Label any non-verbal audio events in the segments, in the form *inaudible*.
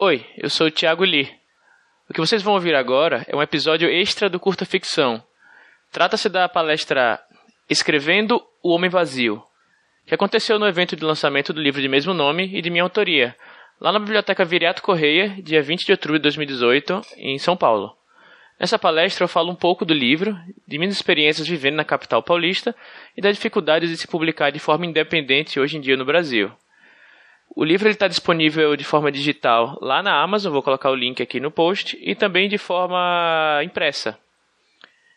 Oi, eu sou o Thiago Lee. O que vocês vão ouvir agora é um episódio extra do Curta Ficção. Trata-se da palestra Escrevendo o Homem Vazio, que aconteceu no evento de lançamento do livro de mesmo nome e de minha autoria, lá na Biblioteca Viriato Correia, dia 20 de outubro de 2018, em São Paulo. Nessa palestra eu falo um pouco do livro, de minhas experiências vivendo na capital paulista e da dificuldade de se publicar de forma independente hoje em dia no Brasil. O livro está disponível de forma digital lá na Amazon, vou colocar o link aqui no post, e também de forma impressa.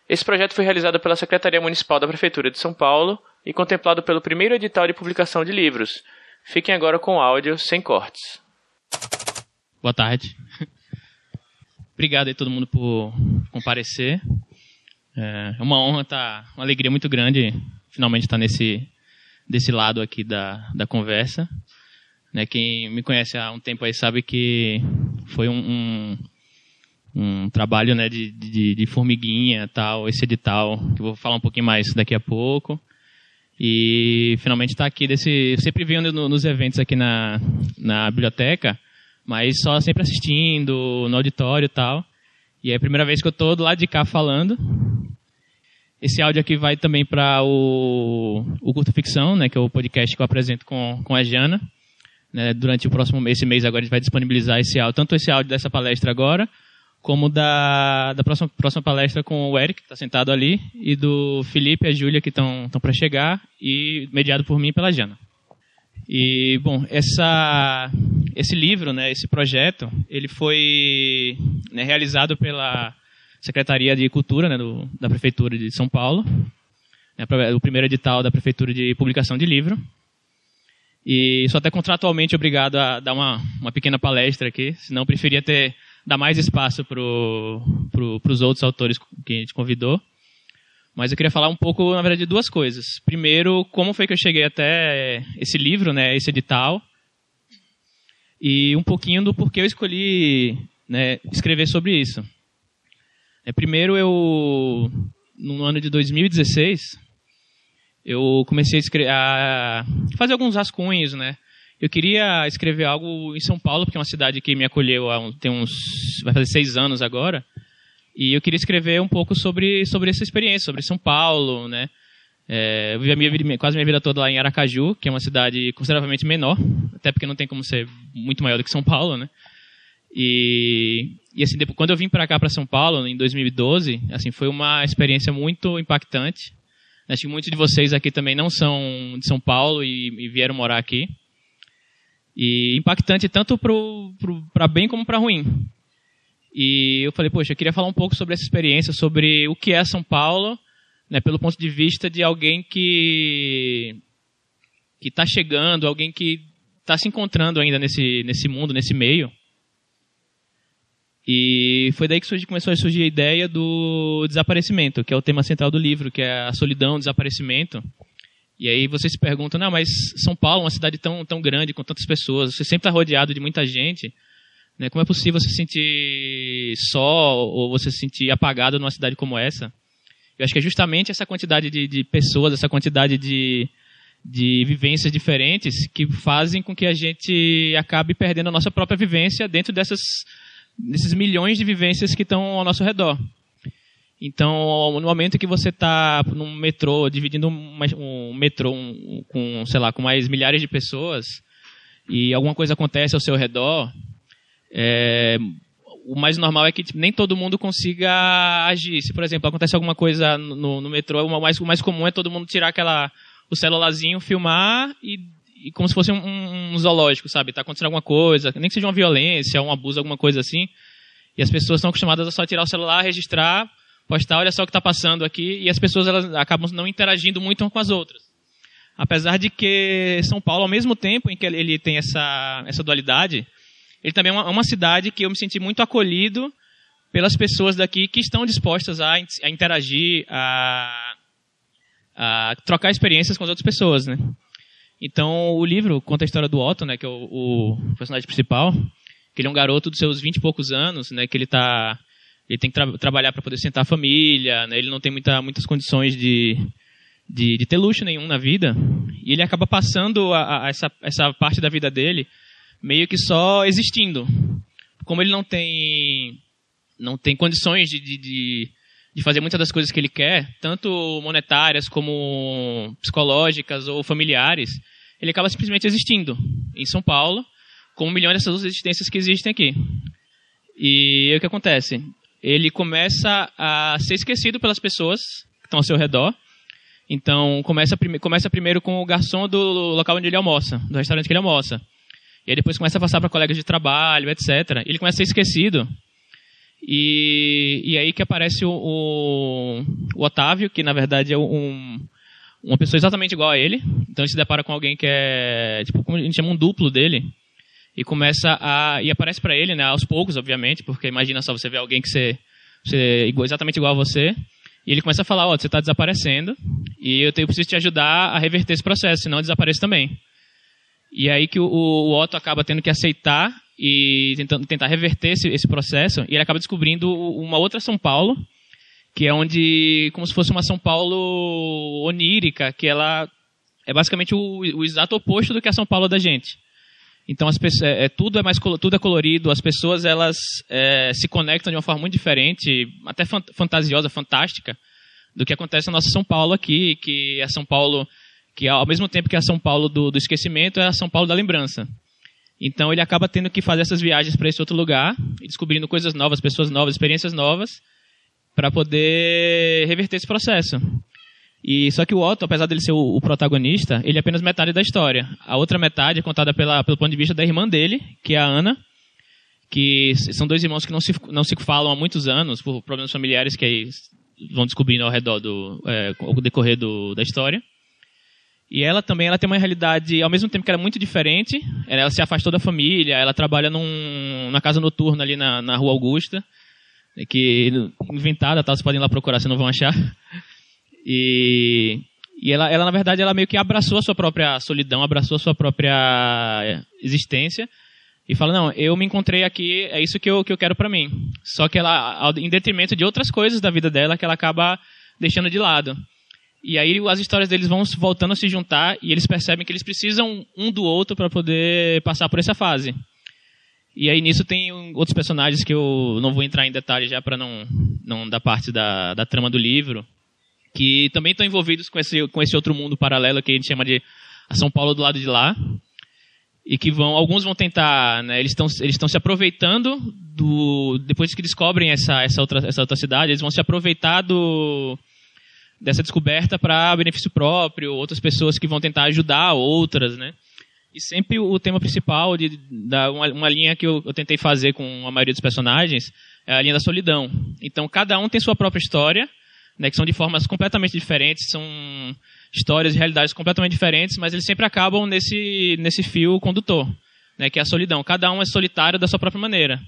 Esse projeto foi realizado pela Secretaria Municipal da Prefeitura de São Paulo e contemplado pelo primeiro edital de publicação de livros. Fiquem agora com áudio sem cortes. Boa tarde. *laughs* Obrigado aí todo mundo por comparecer. É uma honra, tá, uma alegria muito grande finalmente estar nesse desse lado aqui da, da conversa. Né, quem me conhece há um tempo aí sabe que foi um, um um trabalho né, de, de, de, formiguinha, tal, esse edital, que eu vou falar um pouquinho mais daqui a pouco. E finalmente está aqui desse. Sempre no, nos eventos aqui na, na biblioteca, mas só sempre assistindo, no auditório e tal. E é a primeira vez que eu estou do lado de cá falando. Esse áudio aqui vai também para o, o Curta Ficção, né, que é o podcast que eu apresento com, com a Jana. Né, durante o próximo esse mês agora a gente vai disponibilizar esse áudio, tanto esse áudio dessa palestra agora, como da, da próxima, próxima palestra com o Eric, que está sentado ali, e do Felipe e a Júlia, que estão para chegar, e mediado por mim e pela Jana. E, bom, essa, esse livro, né, esse projeto, ele foi né, realizado pela Secretaria de Cultura né, do, da Prefeitura de São Paulo, né, o primeiro edital da Prefeitura de publicação de livro. E sou até contratualmente obrigado a dar uma, uma pequena palestra aqui, senão preferia ter dar mais espaço para pro, os outros autores que a gente convidou. Mas eu queria falar um pouco, na verdade, de duas coisas. Primeiro, como foi que eu cheguei até esse livro, né, esse edital, e um pouquinho do porquê eu escolhi né, escrever sobre isso. É, primeiro, eu, no ano de 2016, eu comecei a, a fazer alguns rascunhos, né, eu queria escrever algo em São Paulo, porque é uma cidade que me acolheu há tem uns. vai fazer seis anos agora. E eu queria escrever um pouco sobre, sobre essa experiência, sobre São Paulo, né? É, eu vivi a minha quase minha vida toda lá em Aracaju, que é uma cidade consideravelmente menor, até porque não tem como ser muito maior do que São Paulo, né? E, e assim, depois, quando eu vim para cá, para São Paulo, em 2012, assim, foi uma experiência muito impactante. Acho que muitos de vocês aqui também não são de São Paulo e, e vieram morar aqui. E impactante tanto para bem como para ruim. E eu falei, poxa, eu queria falar um pouco sobre essa experiência, sobre o que é São Paulo, né, pelo ponto de vista de alguém que que está chegando, alguém que está se encontrando ainda nesse, nesse mundo, nesse meio. E foi daí que surgiu, começou a surgir a ideia do desaparecimento, que é o tema central do livro, que é a solidão, o desaparecimento. E aí você se pergunta, não, mas São Paulo uma cidade tão, tão grande, com tantas pessoas, você sempre está rodeado de muita gente, né? como é possível você se sentir só ou você se sentir apagado numa cidade como essa? Eu acho que é justamente essa quantidade de, de pessoas, essa quantidade de, de vivências diferentes que fazem com que a gente acabe perdendo a nossa própria vivência dentro dessas, desses milhões de vivências que estão ao nosso redor. Então, no momento que você está num metrô, dividindo um metrô um, com, sei lá, com mais milhares de pessoas, e alguma coisa acontece ao seu redor, é, o mais normal é que tipo, nem todo mundo consiga agir. Se, por exemplo, acontece alguma coisa no, no metrô, o mais, o mais comum é todo mundo tirar aquela, o celularzinho, filmar e, e como se fosse um, um zoológico, sabe? Está acontecendo alguma coisa, nem que seja uma violência, um abuso, alguma coisa assim. E as pessoas estão acostumadas a só tirar o celular, registrar, postar, olha só o que está passando aqui, e as pessoas elas acabam não interagindo muito umas com as outras. Apesar de que São Paulo, ao mesmo tempo em que ele tem essa, essa dualidade, ele também é uma, uma cidade que eu me senti muito acolhido pelas pessoas daqui que estão dispostas a, a interagir, a, a, trocar experiências com as outras pessoas, né? Então, o livro conta a história do Otto, né, que é o, o personagem principal, que ele é um garoto dos seus vinte e poucos anos, né, que ele está ele tem que tra trabalhar para poder sustentar a família, né? ele não tem muita, muitas condições de, de, de, ter luxo nenhum na vida, e ele acaba passando a, a essa, essa parte da vida dele meio que só existindo. como ele não tem não tem condições de, de, de, de fazer muitas das coisas que ele quer, tanto monetárias como psicológicas ou familiares, ele acaba simplesmente existindo em São Paulo, com milhões dessas duas existências que existem aqui. E o que acontece? Ele começa a ser esquecido pelas pessoas que estão ao seu redor. Então, começa, prime começa primeiro com o garçom do local onde ele almoça, do restaurante que ele almoça. E aí depois começa a passar para colegas de trabalho, etc. Ele começa a ser esquecido. E, e aí que aparece o, o, o Otávio, que na verdade é um, uma pessoa exatamente igual a ele. Então ele se depara com alguém que é, tipo, como a gente chama um duplo dele. E começa a. E aparece para ele, né, aos poucos, obviamente, porque imagina só você ver alguém que você, você igual, exatamente igual a você. E ele começa a falar: Ó, oh, você está desaparecendo e eu, tenho, eu preciso te ajudar a reverter esse processo, senão eu desapareço também. E aí que o, o Otto acaba tendo que aceitar e tentando tentar reverter esse, esse processo, e ele acaba descobrindo uma outra São Paulo, que é onde, como se fosse uma São Paulo onírica, que ela é basicamente o, o exato oposto do que a São Paulo da gente. Então as pessoas, é, é tudo é mais tudo é colorido, as pessoas elas é, se conectam de uma forma muito diferente, até fantasiosa, fantástica, do que acontece na nossa São Paulo aqui, que é São Paulo que ao mesmo tempo que é a São Paulo do, do esquecimento, é a São Paulo da lembrança. Então ele acaba tendo que fazer essas viagens para esse outro lugar, descobrindo coisas novas, pessoas novas, experiências novas, para poder reverter esse processo. E só que o Otto, apesar dele ser o, o, protagonista, ele é apenas metade da história. A outra metade é contada pela, pelo ponto de vista da irmã dele, que é a Ana, que são dois irmãos que não se, não se falam há muitos anos por problemas familiares que aí vão descobrindo ao redor do é, ao decorrer do, da história. E ela também ela tem uma realidade, ao mesmo tempo que ela é muito diferente, ela se afastou da família, ela trabalha num, numa casa noturna ali na, na Rua Augusta, que inventada, tá, vocês podem ir lá procurar, vocês não vão achar. E, e ela, ela, na verdade, ela meio que abraçou a sua própria solidão, abraçou a sua própria existência e fala, não, eu me encontrei aqui, é isso que eu, que eu quero para mim. Só que ela, em detrimento de outras coisas da vida dela, que ela acaba deixando de lado. E aí as histórias deles vão voltando a se juntar e eles percebem que eles precisam um do outro para poder passar por essa fase. E aí nisso tem outros personagens que eu não vou entrar em detalhes já para não, não dar parte da, da trama do livro, que também estão envolvidos com esse, com esse outro mundo paralelo que a gente chama de São Paulo do lado de lá. E que vão, alguns vão tentar, né, eles estão eles estão se aproveitando do depois que descobrem essa essa outra essa outra cidade, eles vão se aproveitar do dessa descoberta para benefício próprio, outras pessoas que vão tentar ajudar outras, né? E sempre o tema principal de, da uma, uma linha que eu, eu, tentei fazer com a maioria dos personagens é a linha da solidão. Então cada um tem sua própria história, né? Que são de formas completamente diferentes, são histórias e realidades completamente diferentes, mas eles sempre acabam nesse nesse fio condutor, né? Que é a solidão. Cada um é solitário da sua própria maneira.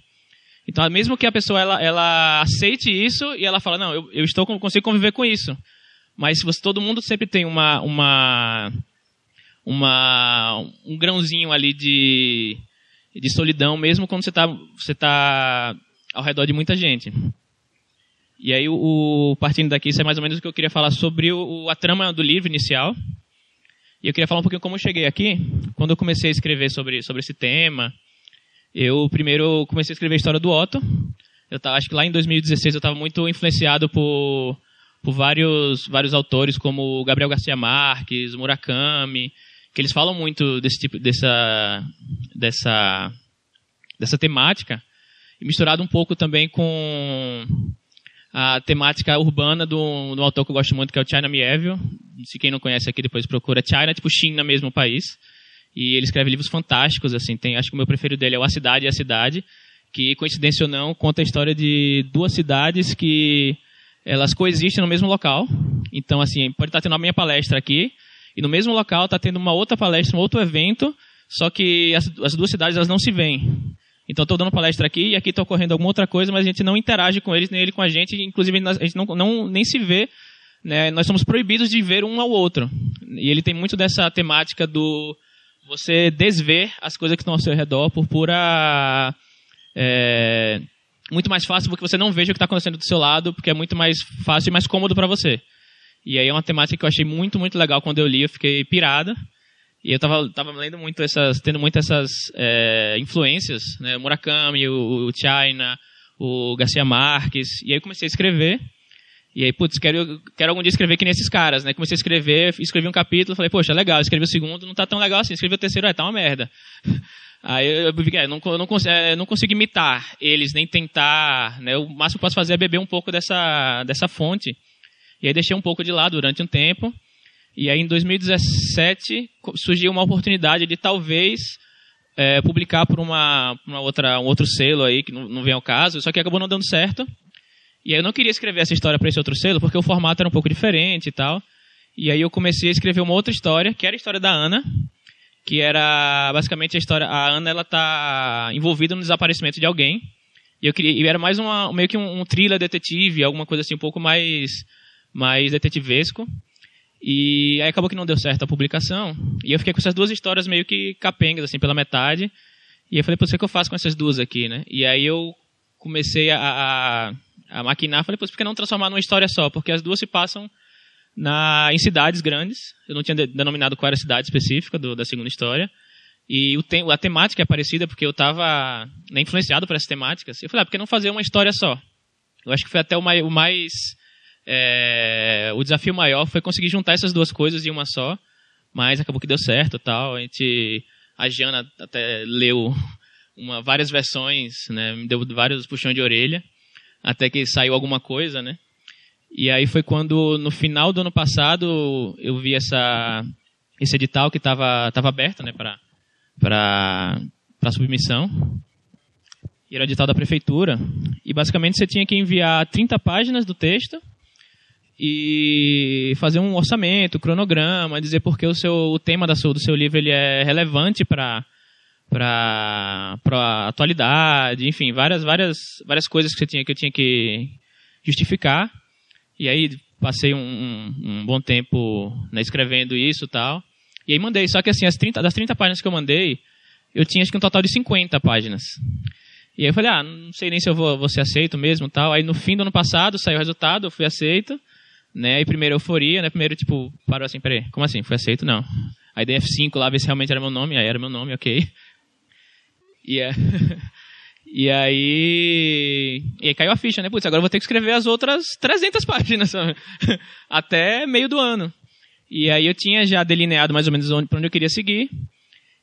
Então, mesmo que a pessoa ela, ela aceite isso e ela fala, não, eu, eu estou consigo conviver com isso. Mas se você, todo mundo sempre tem uma, uma, uma um grãozinho ali de, de solidão, mesmo quando você está você tá ao redor de muita gente. E aí, o, partindo daqui, isso é mais ou menos o que eu queria falar sobre o, a trama do livro inicial. E eu queria falar um pouquinho como eu cheguei aqui. Quando eu comecei a escrever sobre, sobre esse tema, eu primeiro comecei a escrever a história do Otto. Eu acho que lá em 2016 eu estava muito influenciado por por vários, vários autores como Gabriel Garcia Marques, Murakami, que eles falam muito desse tipo, dessa, dessa, dessa temática, e misturado um pouco também com a temática urbana do, do autor que eu gosto muito, que é o China Mieville. Se quem não conhece aqui, depois procura. China, tipo China mesmo país. E ele escreve livros fantásticos, assim. Tem, acho que o meu preferido dele é o A Cidade e a Cidade, que, coincidência ou não, conta a história de duas cidades que elas coexistem no mesmo local. Então, assim, pode estar tendo a minha palestra aqui, e no mesmo local está tendo uma outra palestra, um outro evento, só que as, as duas cidades elas não se veem. Então, estou dando palestra aqui e aqui está ocorrendo alguma outra coisa, mas a gente não interage com eles, nem ele com a gente, inclusive a gente não, não nem se vê, né? nós somos proibidos de ver um ao outro. E ele tem muito dessa temática do você desver as coisas que estão ao seu redor por pura é, muito mais fácil porque você não veja o que está acontecendo do seu lado, porque é muito mais fácil e mais cômodo para você. E aí é uma temática que eu achei muito, muito legal quando eu li, eu fiquei pirada. E eu tava, tava lendo muito essas, tendo muito essas é, influências, né? Murakami, o, o China, o Garcia Marques. E aí comecei a escrever. E aí, putz, quero, quero algum dia escrever que nem esses caras, né? Comecei a escrever, escrevi um capítulo, falei, poxa, legal, escrevi o segundo, não tá tão legal assim, escrevi o terceiro, é, tá uma merda. Aí eu, eu, é, não, não, consigo, é, não consigo imitar eles, nem tentar, né? O máximo que posso fazer é beber um pouco dessa, dessa fonte. E aí deixei um pouco de lá durante um tempo. E aí em 2017 surgiu uma oportunidade de talvez é, publicar por uma, uma, outra, um outro selo aí, que não, não vem ao caso, só que acabou não dando certo. E aí eu não queria escrever essa história para esse outro selo, porque o formato era um pouco diferente e tal. E aí eu comecei a escrever uma outra história, que era a história da Ana, que era basicamente a história. A Ana ela tá envolvida no desaparecimento de alguém. E eu queria, e era mais uma, meio que um, um thriller detetive, alguma coisa assim um pouco mais mais detetivesco. E aí acabou que não deu certo a publicação. E eu fiquei com essas duas histórias meio que capengas assim pela metade. E eu falei, pô, o que eu faço com essas duas aqui, né? E aí eu comecei a, a, a maquinar, falei, por que não transformar numa história só? Porque as duas se passam na, em cidades grandes. Eu não tinha denominado qual era a cidade específica do, da segunda história. E o tem, a temática é parecida porque eu estava né, influenciado por essas temáticas. Eu falei, ah, por que não fazer uma história só? Eu acho que foi até o mais. O, mais, é, o desafio maior foi conseguir juntar essas duas coisas em uma só. Mas acabou que deu certo tal. A gente. A Jana até leu uma, várias versões, né, me deu vários puxões de orelha, até que saiu alguma coisa, né? E aí foi quando, no final do ano passado, eu vi essa, esse edital que estava tava aberto né, para submissão. E era o edital da prefeitura. E basicamente você tinha que enviar 30 páginas do texto e fazer um orçamento, cronograma, dizer porque o, seu, o tema da sua, do seu livro ele é relevante para para a atualidade, enfim, várias, várias, várias coisas que, você tinha, que eu tinha que justificar. E aí passei um, um, um bom tempo né, escrevendo isso e tal. E aí mandei. Só que assim, as 30, das 30 páginas que eu mandei, eu tinha acho que um total de 50 páginas. E aí eu falei, ah, não sei nem se eu vou, vou ser aceito mesmo tal. Aí no fim do ano passado saiu o resultado, eu fui aceito. Né? Aí primeiro euforia, né? Primeiro, tipo, parou assim, peraí, como assim? Fui aceito? Não. Aí dei F5 lá, ver se realmente era meu nome. Aí era meu nome, ok. E é... *laughs* E aí. E aí caiu a ficha, né? Putz, agora eu vou ter que escrever as outras 300 *laughs* páginas, sabe? *laughs* Até meio do ano. E aí eu tinha já delineado mais ou menos onde, pra onde eu queria seguir.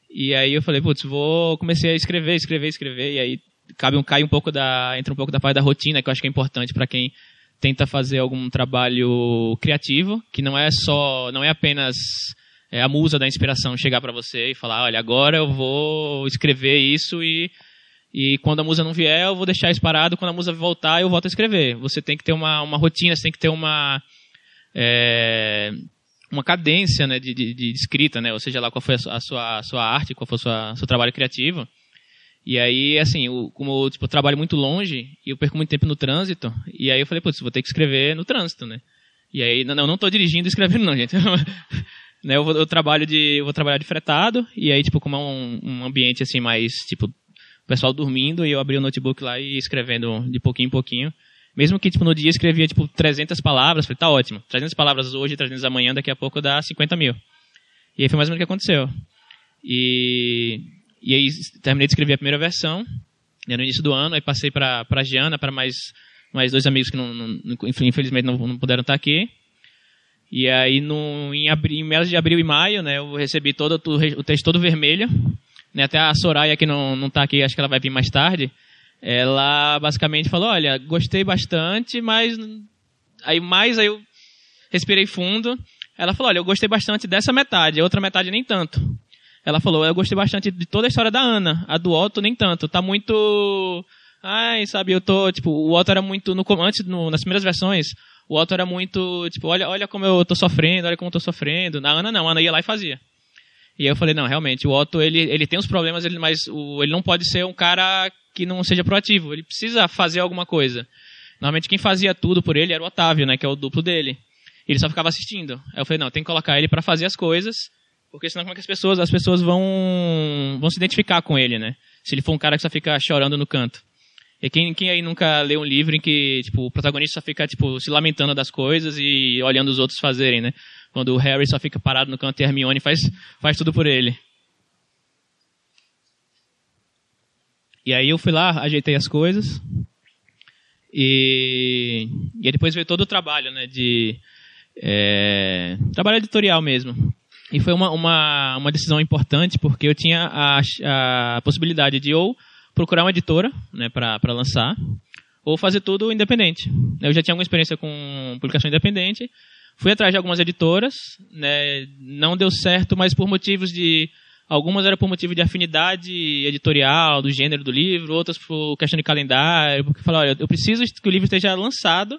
E aí eu falei, putz, vou. Comecei a escrever, escrever, escrever. E aí cabe um, cai um pouco da. entra um pouco da parte da rotina, que eu acho que é importante para quem tenta fazer algum trabalho criativo, que não é só. não é apenas é, a musa da inspiração chegar para você e falar, olha, agora eu vou escrever isso e e quando a musa não vier, eu vou deixar isso parado. Quando a musa voltar, eu volto a escrever. Você tem que ter uma, uma rotina, você tem que ter uma, é, uma cadência né, de, de, de, escrita, né? ou seja lá qual foi a sua, a sua arte, qual foi o seu trabalho criativo. E aí, assim, eu, como tipo, eu trabalho muito longe e eu perco muito tempo no trânsito, e aí eu falei, putz, vou ter que escrever no trânsito, né? E aí, não, não estou dirigindo e escrevendo não, gente. *laughs* né, eu, vou, eu, trabalho de, eu vou trabalhar de fretado, e aí, tipo, como é um, um ambiente, assim, mais, tipo, pessoal dormindo e eu abri o notebook lá e escrevendo de pouquinho em pouquinho. Mesmo que, tipo, no dia escrevia, tipo, 300 palavras, falei, tá ótimo. 300 palavras hoje, 300 amanhã, daqui a pouco dá 50 mil. E aí foi mais ou menos o que aconteceu. E, e aí terminei de escrever a primeira versão, né, no início do ano, aí passei para a Giana, para mais, mais dois amigos que não, não infelizmente não, não, puderam estar aqui. E aí no, em, abril, em meados de abril e maio, né, eu recebi todo o texto todo vermelho, né, até a Soraya, que não, não tá aqui, acho que ela vai vir mais tarde, ela basicamente falou, olha, gostei bastante, mas aí mais aí eu respirei fundo. Ela falou, olha, eu gostei bastante dessa metade, a outra metade nem tanto. Ela falou, eu gostei bastante de toda a história da Ana, a do Otto nem tanto, tá muito... Ai, sabe, eu tô, tipo, o Otto era muito, no, antes, no, nas primeiras versões, o Otto era muito, tipo, olha, olha como eu tô sofrendo, olha como eu tô sofrendo. Na Ana não, a Ana ia lá e fazia. E eu falei, não, realmente, o Otto, ele, ele tem os problemas, ele, mas o, ele não pode ser um cara que não seja proativo. Ele precisa fazer alguma coisa. Normalmente quem fazia tudo por ele era o Otávio, né, que é o duplo dele. Ele só ficava assistindo. Aí eu falei, não, tem que colocar ele para fazer as coisas, porque senão como é que as pessoas, as pessoas vão, vão se identificar com ele, né? Se ele for um cara que só fica chorando no canto. E quem, quem aí nunca leu um livro em que, tipo, o protagonista só fica, tipo, se lamentando das coisas e olhando os outros fazerem, né? Quando o Harry só fica parado no canto e a Hermione faz, faz tudo por ele. E aí eu fui lá, ajeitei as coisas. E, e depois veio todo o trabalho, né? De é, trabalho editorial mesmo. E foi uma, uma, uma decisão importante porque eu tinha a, a possibilidade de ou procurar uma editora né, para lançar, ou fazer tudo independente. Eu já tinha alguma experiência com publicação independente, fui atrás de algumas editoras, né, não deu certo, mas por motivos de Algumas eram por motivo de afinidade editorial, do gênero do livro, outras por questão de calendário, porque falaram, olha, eu preciso que o livro esteja lançado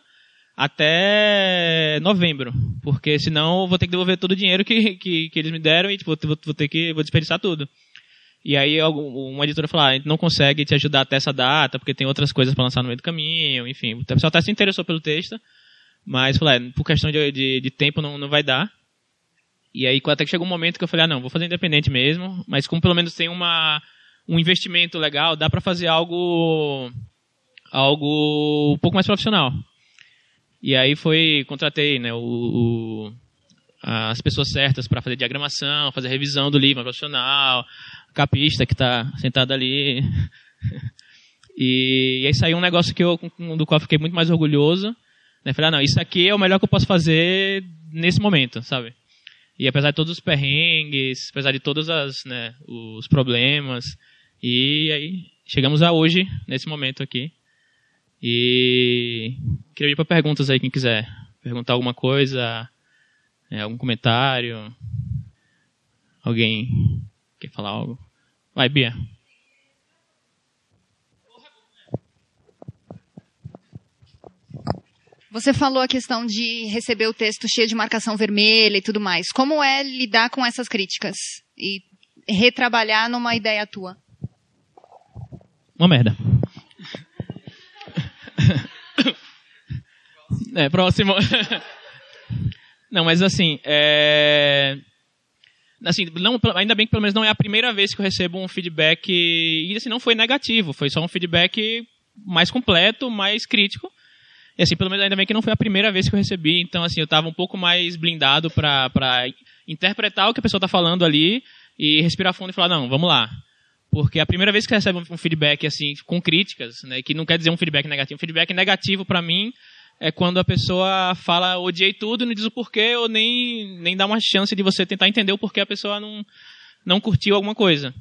até novembro, porque senão eu vou ter que devolver todo o dinheiro que, que, que eles me deram e tipo, vou, vou ter que vou desperdiçar tudo. E aí uma editora falou, ah, a gente não consegue te ajudar até essa data, porque tem outras coisas para lançar no meio do caminho, enfim. O pessoal até se interessou pelo texto, mas falou, é, por questão de, de, de tempo não, não vai dar. E aí até que chegou um momento que eu falei, ah, não, vou fazer independente mesmo, mas como pelo menos tem uma, um investimento legal, dá para fazer algo algo um pouco mais profissional. E aí foi, contratei né, o, o as pessoas certas para fazer diagramação, fazer revisão do livro profissional, capista que está sentado ali. *laughs* e, e, aí saiu um negócio que eu, do qual eu fiquei muito mais orgulhoso. Né? Falei, ah, não, isso aqui é o melhor que eu posso fazer nesse momento, sabe? E apesar de todos os perrengues, apesar de todos as, né, os problemas, e aí chegamos a hoje, nesse momento aqui. E queria ir para perguntas aí, quem quiser perguntar alguma coisa, né, algum comentário. Alguém quer falar algo? Vai, Bia. Você falou a questão de receber o texto cheio de marcação vermelha e tudo mais. Como é lidar com essas críticas e retrabalhar numa ideia tua? Uma merda. *laughs* É, próximo. *laughs* Não, mas assim, é... assim não, ainda bem que pelo menos não é a primeira vez que eu recebo um feedback e assim não foi negativo, foi só um feedback mais completo, mais crítico e assim, pelo menos ainda bem que não foi a primeira vez que eu recebi, então assim, eu estava um pouco mais blindado para interpretar o que a pessoa está falando ali e respirar fundo e falar, não, vamos lá. Porque a primeira vez que recebe um feedback assim com críticas, né, que não quer dizer um feedback negativo, um feedback negativo para mim é quando a pessoa fala odiei tudo, não diz o porquê ou nem nem dá uma chance de você tentar entender o porquê a pessoa não não curtiu alguma coisa.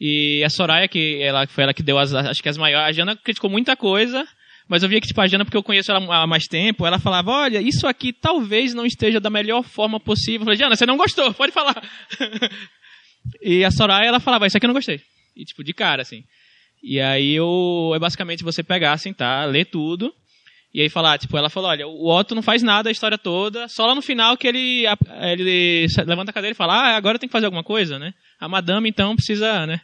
E a Soraya que ela foi ela que deu as acho que as maiores, a Jana criticou muita coisa, mas eu via que, tipo, a Jana, porque eu conheço ela há mais tempo, ela falava, olha, isso aqui talvez não esteja da melhor forma possível. Eu falei, Jana, você não gostou, pode falar. *laughs* e a Soraya, ela falava, isso aqui eu não gostei. E, tipo, de cara, assim. E aí eu, é basicamente você pegar, sentar, ler tudo, e aí falar, tipo, ela falou, olha, o Otto não faz nada a história toda, só lá no final que ele, ele levanta a cadeira e fala, ah, agora tem que fazer alguma coisa, né? A madame, então, precisa, né?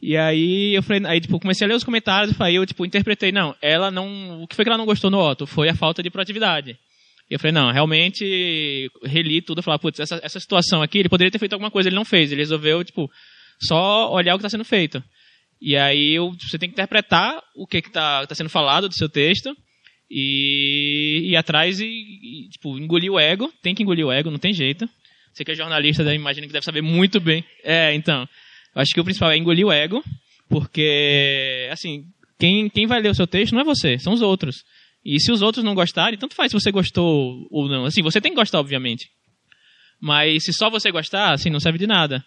E aí eu falei, aí tipo, comecei a ler os comentários e aí eu tipo, interpretei, não, ela não, o que foi que ela não gostou no Otto? Foi a falta de proatividade. E eu falei, não, realmente reli tudo falar, putz, essa, essa situação aqui, ele poderia ter feito alguma coisa, ele não fez, ele resolveu, tipo, só olhar o que está sendo feito. E aí eu, você tem que interpretar o que está tá sendo falado do seu texto e ir atrás e, e, tipo, engolir o ego, tem que engolir o ego, não tem jeito. Você que é jornalista, imagina que deve saber muito bem. É, então. Acho que o principal é engolir o ego, porque, assim, quem, quem vai ler o seu texto não é você, são os outros. E se os outros não gostarem, tanto faz se você gostou ou não. Assim, você tem que gostar, obviamente. Mas se só você gostar, assim, não serve de nada.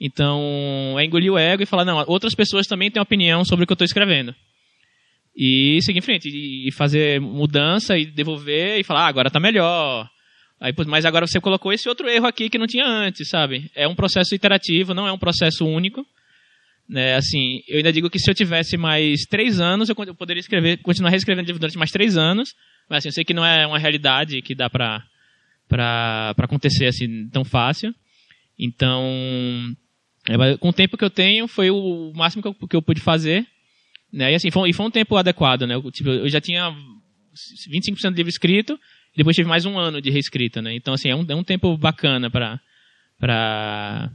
Então, é engolir o ego e falar, não, outras pessoas também têm opinião sobre o que eu estou escrevendo. E seguir em frente, e fazer mudança e devolver e falar, ah, agora está melhor. Aí, mas agora você colocou esse outro erro aqui que não tinha antes, sabe? É um processo iterativo, não é um processo único. Né? Assim, eu ainda digo que se eu tivesse mais três anos, eu poderia escrever, continuar reescrevendo durante mais três anos. Mas assim, eu sei que não é uma realidade que dá pra, pra, pra acontecer assim tão fácil. Então, é, com o tempo que eu tenho, foi o máximo que eu, que eu pude fazer. Né? E assim, foi, e foi um tempo adequado, né? Eu, tipo, eu já tinha 25% do livro escrito, depois tive mais um ano de reescrita, né? Então, assim, é um, é um tempo bacana para para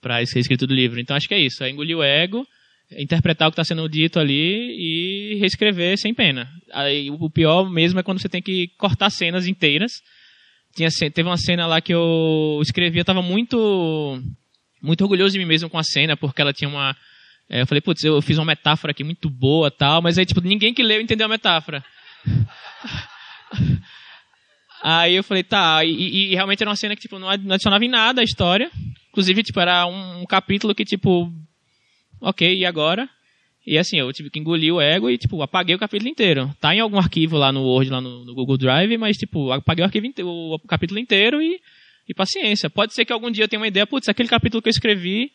para esse reescrito do livro. Então, acho que é isso. É engolir o ego interpretar o que está sendo dito ali e reescrever sem pena. Aí, o pior mesmo é quando você tem que cortar cenas inteiras. Tinha, teve uma cena lá que eu escrevi, eu estava muito, muito orgulhoso de mim mesmo com a cena, porque ela tinha uma... É, eu falei, putz, eu fiz uma metáfora aqui muito boa tal, mas aí, tipo, ninguém que leu entendeu a metáfora. *laughs* Aí eu falei, tá, e, e, realmente era uma cena que, tipo, não adicionava em nada a história. Inclusive, tipo, era um, capítulo que, tipo, ok, e agora? E assim, eu tive que engolir o ego e, tipo, apaguei o capítulo inteiro. Tá em algum arquivo lá no Word, lá no, no Google Drive, mas, tipo, apaguei o, arquivo inteiro, o capítulo inteiro e, e paciência. Pode ser que algum dia eu tenha uma ideia, putz, aquele capítulo que eu escrevi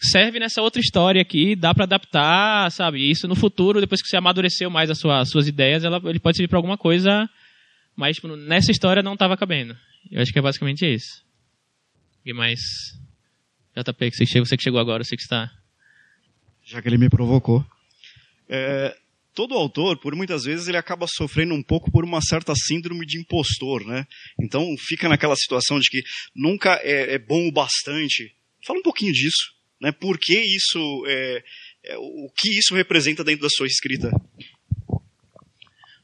serve nessa outra história aqui, dá para adaptar, sabe? Isso no futuro, depois que você amadureceu mais as sua, suas ideias, ela, ele pode servir para alguma coisa, mas tipo, nessa história não estava cabendo. Eu acho que é basicamente isso. E mais JP, que você, chegou, você que chegou agora, você que está já que ele me provocou. É, todo autor, por muitas vezes, ele acaba sofrendo um pouco por uma certa síndrome de impostor, né? Então fica naquela situação de que nunca é, é bom o bastante. Fala um pouquinho disso, né? Por que isso, é, é, o que isso representa dentro da sua escrita?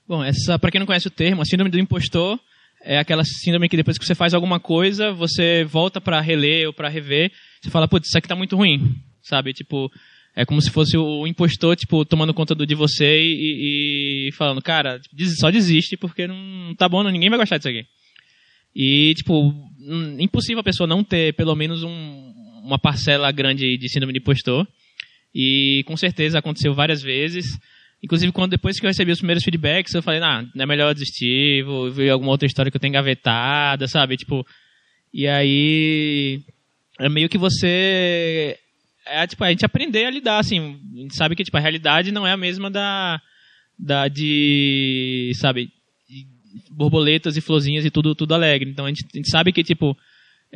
Bom, essa, para quem não conhece o termo, a síndrome do impostor é aquela síndrome que depois que você faz alguma coisa, você volta para reler ou para rever, você fala, putz, isso aqui tá muito ruim, sabe? Tipo, é como se fosse o impostor, tipo, tomando conta do, de você e, e falando, cara, só desiste porque não tá bom, não, ninguém vai gostar disso aqui. E, tipo, impossível a pessoa não ter pelo menos um, uma parcela grande de síndrome de impostor. E com certeza aconteceu várias vezes. Inclusive, quando depois que eu recebi os primeiros feedbacks, eu falei, não é melhor desistir, vou ver alguma outra história que eu tenho engavetada, sabe? Tipo, e aí é meio que você é tipo a gente aprender a lidar assim a gente sabe que tipo a realidade não é a mesma da da de sabe de borboletas e florzinhas e tudo tudo alegre então a gente, a gente sabe que tipo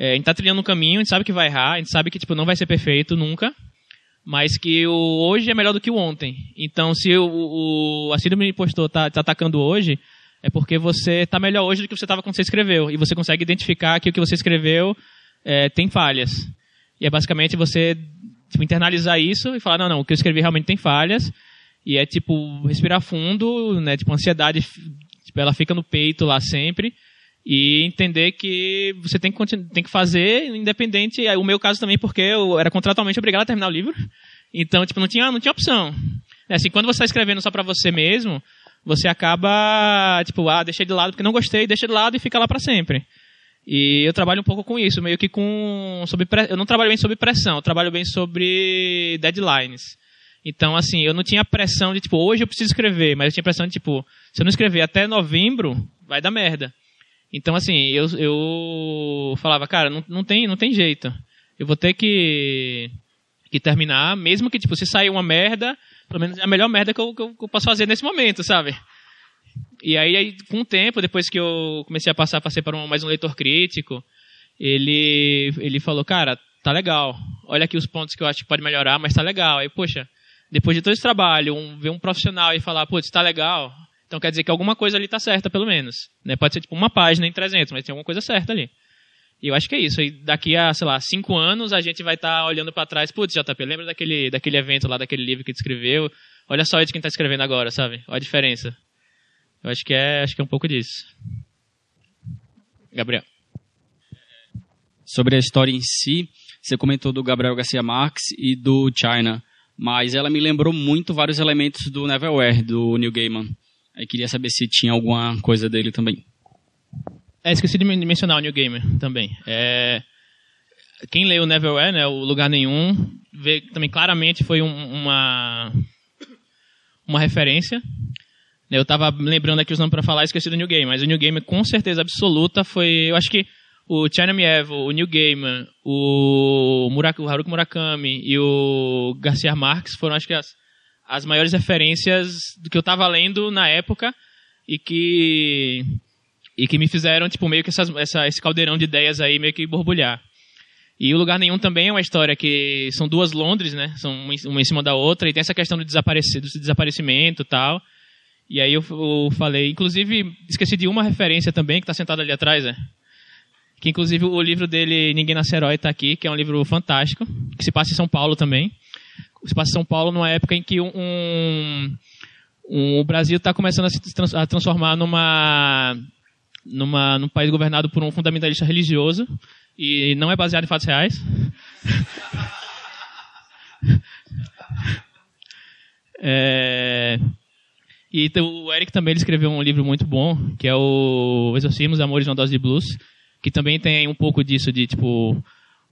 é, a gente tá trilhando um caminho a gente sabe que vai errar a gente sabe que tipo não vai ser perfeito nunca mas que o hoje é melhor do que o ontem então se o, o a síndrome do impostor tá, tá atacando hoje é porque você tá melhor hoje do que você estava quando você escreveu e você consegue identificar que o que você escreveu é, tem falhas e é basicamente você tipo, internalizar isso e falar, não, não, o que eu escrevi realmente tem falhas. E é tipo, respirar fundo, né? Tipo, ansiedade, tipo, ela fica no peito lá sempre. E entender que você tem que, tem que fazer, independente. O meu caso também, porque eu era contratualmente obrigado a terminar o livro. Então, tipo, não tinha, não tinha opção. É assim, quando você está escrevendo só para você mesmo, você acaba, tipo, ah, deixei de lado porque não gostei, deixa de lado e fica lá para sempre. E eu trabalho um pouco com isso, meio que com. Sobre, eu não trabalho bem sobre pressão, eu trabalho bem sobre deadlines. Então, assim, eu não tinha pressão de, tipo, hoje eu preciso escrever, mas eu tinha pressão de, tipo, se eu não escrever até novembro, vai dar merda. Então, assim, eu, eu falava, cara, não, não, tem, não tem jeito. Eu vou ter que, que terminar, mesmo que, tipo, se sair uma merda, pelo menos é a melhor merda que eu, que eu posso fazer nesse momento, sabe? E aí, aí, com o tempo, depois que eu comecei a passar, passei para um, mais um leitor crítico, ele, ele falou, cara, tá legal. Olha aqui os pontos que eu acho que pode melhorar, mas tá legal. Aí, poxa, depois de todo esse trabalho, um, ver um profissional e falar, putz, tá legal, então quer dizer que alguma coisa ali tá certa, pelo menos. Né? Pode ser tipo uma página em 300, mas tem alguma coisa certa ali. E eu acho que é isso. E daqui a, sei lá, cinco anos a gente vai estar tá olhando para trás, putz, JP, lembra daquele, daquele evento lá, daquele livro que tu escreveu? Olha só de quem tá escrevendo agora, sabe? Olha a diferença. Eu acho que é, acho que é um pouco disso. Gabriel. Sobre a história em si, você comentou do Gabriel Garcia Marques e do China, mas ela me lembrou muito vários elementos do Neverwhere, do Neil Gaiman. Aí queria saber se tinha alguma coisa dele também. É, esqueci de mencionar o Neil Gaiman também. É, quem leu Neverwhere, né, o Lugar Nenhum, vê também claramente foi um, uma uma referência eu tava lembrando aqui os nomes para falar esqueci do New Game, mas o New Game com certeza absoluta foi, eu acho que o China Mievo, o New Game, o, Murak, o Haruki Murakami e o Garcia Marques foram acho que as, as maiores referências do que eu tava lendo na época e que e que me fizeram tipo meio que essas, essa, esse caldeirão de ideias aí meio que borbulhar. E o Lugar Nenhum também é uma história que são duas Londres, né? São uma em cima da outra e tem essa questão do, desaparecer, do desaparecimento tal. E aí eu, eu, falei, inclusive, esqueci de uma referência também, que está sentado ali atrás, é. Que inclusive o livro dele, Ninguém Nasce Herói, está aqui, que é um livro fantástico, que se passa em São Paulo também. O Espaço São Paulo numa época em que um, um, um o Brasil está começando a se trans, a transformar numa, numa, num país governado por um fundamentalista religioso e não é baseado em fatos reais. *laughs* é, e o Eric também escreveu um livro muito bom, que é o Exorcismos, Amores, uma Dose de Blues, que também tem um pouco disso de, tipo,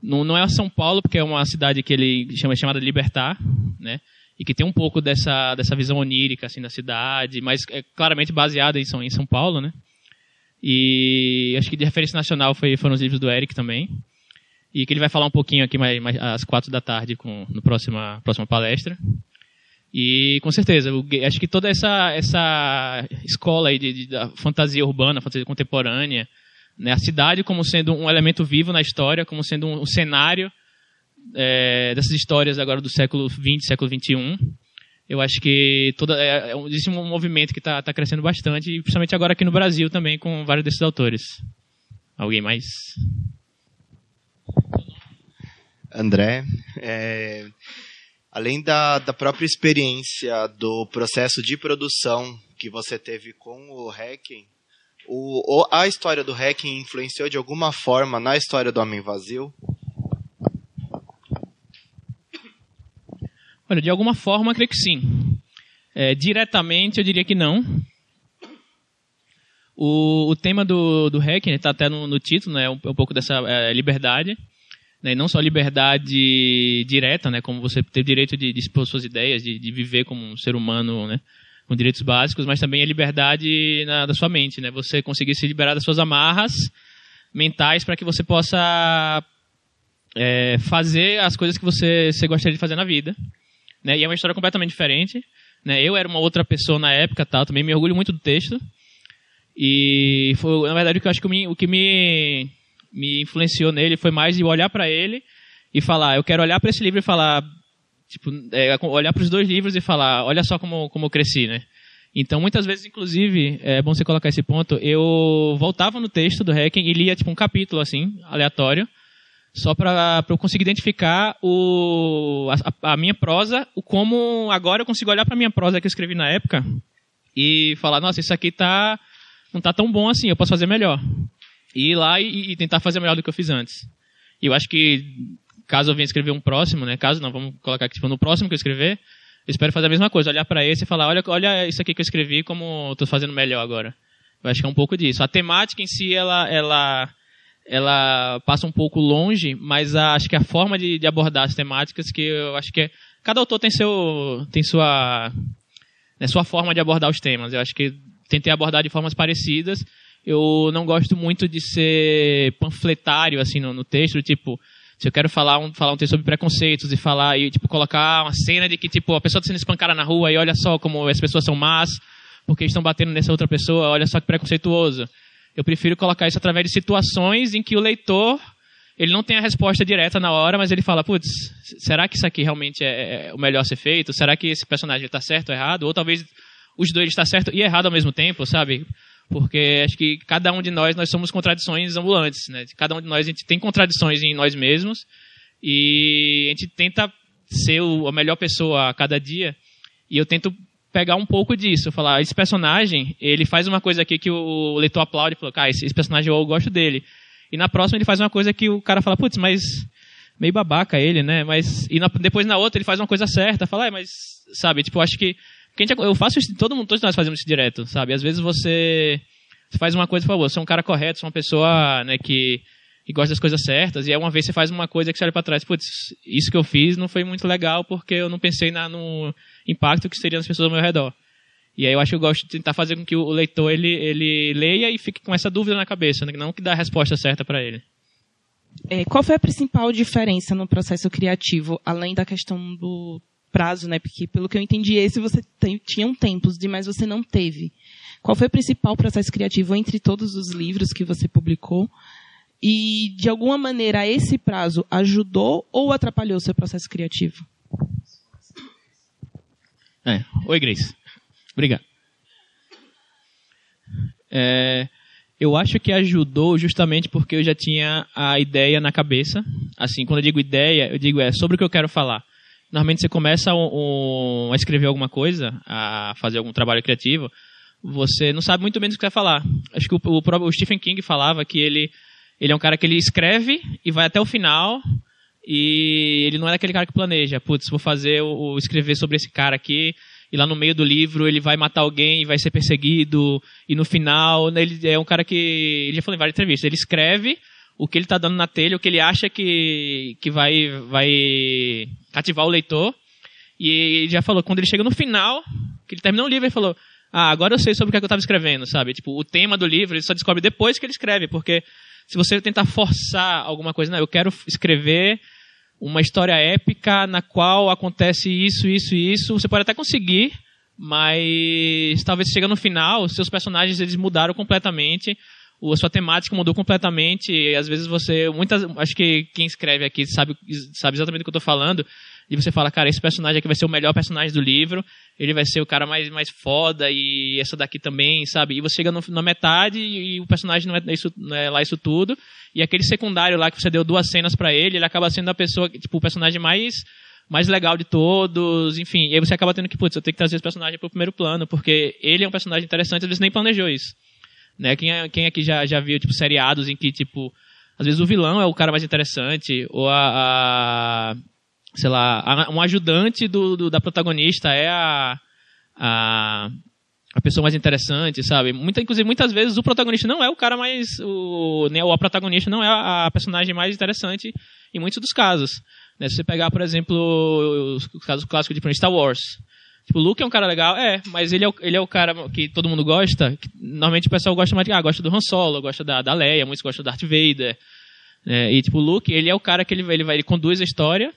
não, não é São Paulo, porque é uma cidade que ele chama chamada Libertar, né? E que tem um pouco dessa, dessa visão onírica, assim, da cidade, mas é claramente baseada em São, em São Paulo, né? E acho que de referência nacional foi, foram os livros do Eric também. E que ele vai falar um pouquinho aqui mais, mais às quatro da tarde com, no próxima, próxima palestra. E com certeza, acho que toda essa, essa escola aí de, de, da fantasia urbana, fantasia contemporânea, né, a cidade como sendo um elemento vivo na história, como sendo um, cenário é, dessas histórias agora do século XX, século XXI. Eu acho que toda, é, é, existe um movimento que está tá crescendo bastante, e principalmente agora aqui no Brasil também, com vários desses autores. Alguém mais? André, é, além da, da própria experiência do processo de produção que você teve com o hacking, o, a história do hacking influenciou de alguma forma na história do Homem Vazio? Olha, de alguma forma, creio que sim. É, diretamente, eu diria que não. O, o tema do, do hacking está até no, no, título, né, um, um pouco dessa é, liberdade né, não só liberdade direta, né, como você ter direito de, de expor suas ideias, de, de, viver como um ser humano, né, com direitos básicos, mas também a liberdade na, da sua mente, né, você conseguir se liberar das suas amarras mentais para que você possa é, fazer as coisas que você, você gostaria de fazer na vida, né, e é uma história completamente diferente, né, eu era uma outra pessoa na época, tal, também me orgulho muito do texto, e foi, na verdade, o que eu acho que me, o que me me influenciou nele foi mais de olhar para ele e falar, eu quero olhar para esse livro e falar, tipo, é, olhar para os dois livros e falar, olha só como, como eu cresci, né? Então, muitas vezes, inclusive, é bom você colocar esse ponto, eu voltava no texto do Hacking e lia, tipo, um capítulo, assim, aleatório, só para eu conseguir identificar o, a, a, minha prosa, o como agora eu consigo olhar para minha prosa que eu escrevi na época e falar, nossa, isso aqui tá, não tá tão bom assim, eu posso fazer melhor ir lá e, e, tentar fazer melhor do que eu fiz antes. E eu acho que, caso eu venha escrever um próximo, né? Caso não, vamos colocar aqui, tipo, no próximo que eu escrever, eu espero fazer a mesma coisa, olhar para esse e falar, olha, olha isso aqui que eu escrevi, como estou fazendo melhor agora. Eu acho que é um pouco disso. A temática em si, ela, ela, ela passa um pouco longe, mas a, acho que a forma de, de, abordar as temáticas, que eu acho que é, cada autor tem seu, tem sua, né, sua forma de abordar os temas. Eu acho que tentei abordar de formas parecidas, eu não gosto muito de ser panfletário assim no, no texto, tipo, se eu quero falar um, falar um texto sobre preconceitos e falar e tipo colocar uma cena de que tipo a pessoa está sendo espancada na rua e olha só como as pessoas são más porque estão batendo nessa outra pessoa, olha só que preconceituoso. Eu prefiro colocar isso através de situações em que o leitor ele não tem a resposta direta na hora, mas ele fala, putz, será que isso aqui realmente é, é o melhor a ser feito? Será que esse personagem está certo ou errado? Ou talvez os dois está certo e errado ao mesmo tempo, sabe? Porque acho que cada um de nós nós somos contradições ambulantes, né? Cada um de nós a gente tem contradições em nós mesmos e a gente tenta ser a melhor pessoa a cada dia e eu tento pegar um pouco disso, falar esse personagem ele faz uma coisa aqui que o leitor aplaude, fala, cara, esse, personagem eu gosto dele e na próxima ele faz uma coisa que o cara fala, putz, mas meio babaca ele, né? Mas e na, depois na outra ele faz uma coisa certa, fala, ah, mas sabe, tipo, acho que gente, eu faço isso, todo mundo, todos nós fazemos isso direto, sabe? Às vezes você, você faz uma coisa, por favor, você é um cara correto, você é uma pessoa né, que, que gosta das coisas certas, e aí uma vez você faz uma coisa que você olha para trás, putz, isso que eu fiz não foi muito legal porque eu não pensei na, no impacto que seria nas pessoas ao meu redor. E aí eu acho que eu gosto de tentar fazer com que o leitor ele, ele leia e fique com essa dúvida na cabeça, né? não que dá a resposta certa para ele. É, qual foi a principal diferença no processo criativo, além da questão do prazo, né? Porque pelo que eu entendi, esse você tem, tinha um tempo, de mas você não teve. Qual foi o principal processo criativo entre todos os livros que você publicou? E de alguma maneira esse prazo ajudou ou atrapalhou o seu processo criativo? É. Oi, Grace. Obrigado. É, eu acho que ajudou justamente porque eu já tinha a ideia na cabeça. Assim, quando eu digo ideia, eu digo é sobre o que eu quero falar. Normalmente você começa um, um, a escrever alguma coisa, a fazer algum trabalho criativo, você não sabe muito bem do que vai falar. Acho que o, o, o Stephen King falava que ele, ele é um cara que ele escreve e vai até o final e ele não é aquele cara que planeja. Putz, vou fazer o, o escrever sobre esse cara aqui e lá no meio do livro ele vai matar alguém, vai ser perseguido, e no final né, ele é um cara que, ele já falou em várias entrevistas, ele escreve o que ele está dando na telha, o que ele acha que, que vai, vai cativar o leitor, e ele já falou, quando ele chega no final, que ele terminou o livro, ele falou, ah, agora eu sei sobre o que, é que eu estava escrevendo, sabe? Tipo, o tema do livro ele só descobre depois que ele escreve, porque se você tentar forçar alguma coisa, não, eu quero escrever uma história épica na qual acontece isso, isso e isso, você pode até conseguir, mas talvez chega no final, seus personagens eles mudaram completamente, a sua temática mudou completamente, e às vezes você, muitas, acho que quem escreve aqui sabe, sabe exatamente do que eu estou falando, e você fala, cara, esse personagem aqui vai ser o melhor personagem do livro, ele vai ser o cara mais, mais foda, e essa daqui também, sabe? E você chega no, na metade e o personagem não é, isso, não é lá isso tudo, e aquele secundário lá que você deu duas cenas para ele, ele acaba sendo a pessoa, tipo, o personagem mais mais legal de todos, enfim, e aí você acaba tendo que, putz, eu tenho que trazer esse personagem pro primeiro plano, porque ele é um personagem interessante, às vezes nem planejou isso. Né? Quem, é, quem aqui já, já viu, tipo, seriados em que, tipo, às vezes o vilão é o cara mais interessante, ou a, a sei lá, um ajudante do, do, da protagonista é a, a, a pessoa mais interessante, sabe? Muita, inclusive, muitas vezes o protagonista não é o cara mais. O, né, ou a protagonista não é a, a personagem mais interessante em muitos dos casos. Né? Se você pegar, por exemplo, os casos clássicos de Star Wars. Tipo, o Luke é um cara legal, é, mas ele é o, ele é o cara que todo mundo gosta. Que, normalmente o pessoal gosta mais de. Ah, gosta do Han Solo, gosta da, da Leia, muitos gostam do Darth Vader. Né? E, tipo, o Luke, ele é o cara que ele, ele, vai, ele conduz a história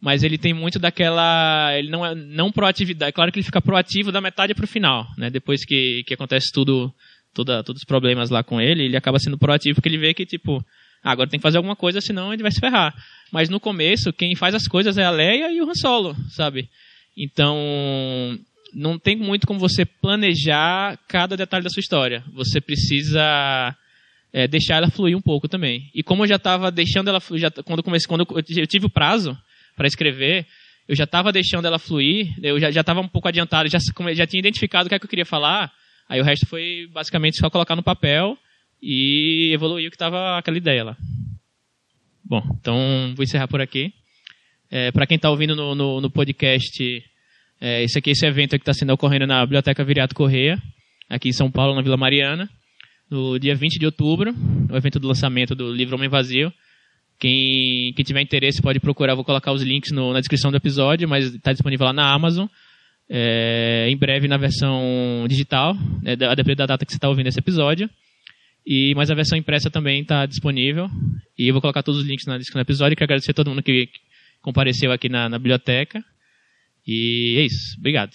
mas ele tem muito daquela ele não é não proatividade claro que ele fica proativo da metade para o final né depois que, que acontece tudo toda, todos os problemas lá com ele ele acaba sendo proativo porque ele vê que tipo ah, agora tem que fazer alguma coisa senão ele vai se ferrar mas no começo quem faz as coisas é a Leia e o Han Solo sabe então não tem muito como você planejar cada detalhe da sua história você precisa é, deixar ela fluir um pouco também e como eu já estava deixando ela já quando comecei quando eu tive o prazo para escrever, eu já estava deixando ela fluir, eu já estava um pouco adiantado, já, já tinha identificado o que, é que eu queria falar, aí o resto foi basicamente só colocar no papel e evoluir o que estava aquela ideia lá. Bom, então vou encerrar por aqui. É, para quem está ouvindo no, no, no podcast, é, esse aqui esse evento que está sendo ocorrendo na Biblioteca Viriato Correia, aqui em São Paulo, na Vila Mariana, no dia 20 de outubro, o evento do lançamento do livro Homem Vazio. Quem, quem tiver interesse pode procurar, vou colocar os links no, na descrição do episódio, mas está disponível lá na Amazon. É, em breve na versão digital, né, a depender da data que você está ouvindo esse episódio. E, mas a versão impressa também está disponível. E eu vou colocar todos os links na descrição do episódio. Quero agradecer a todo mundo que compareceu aqui na, na biblioteca. E é isso. Obrigado.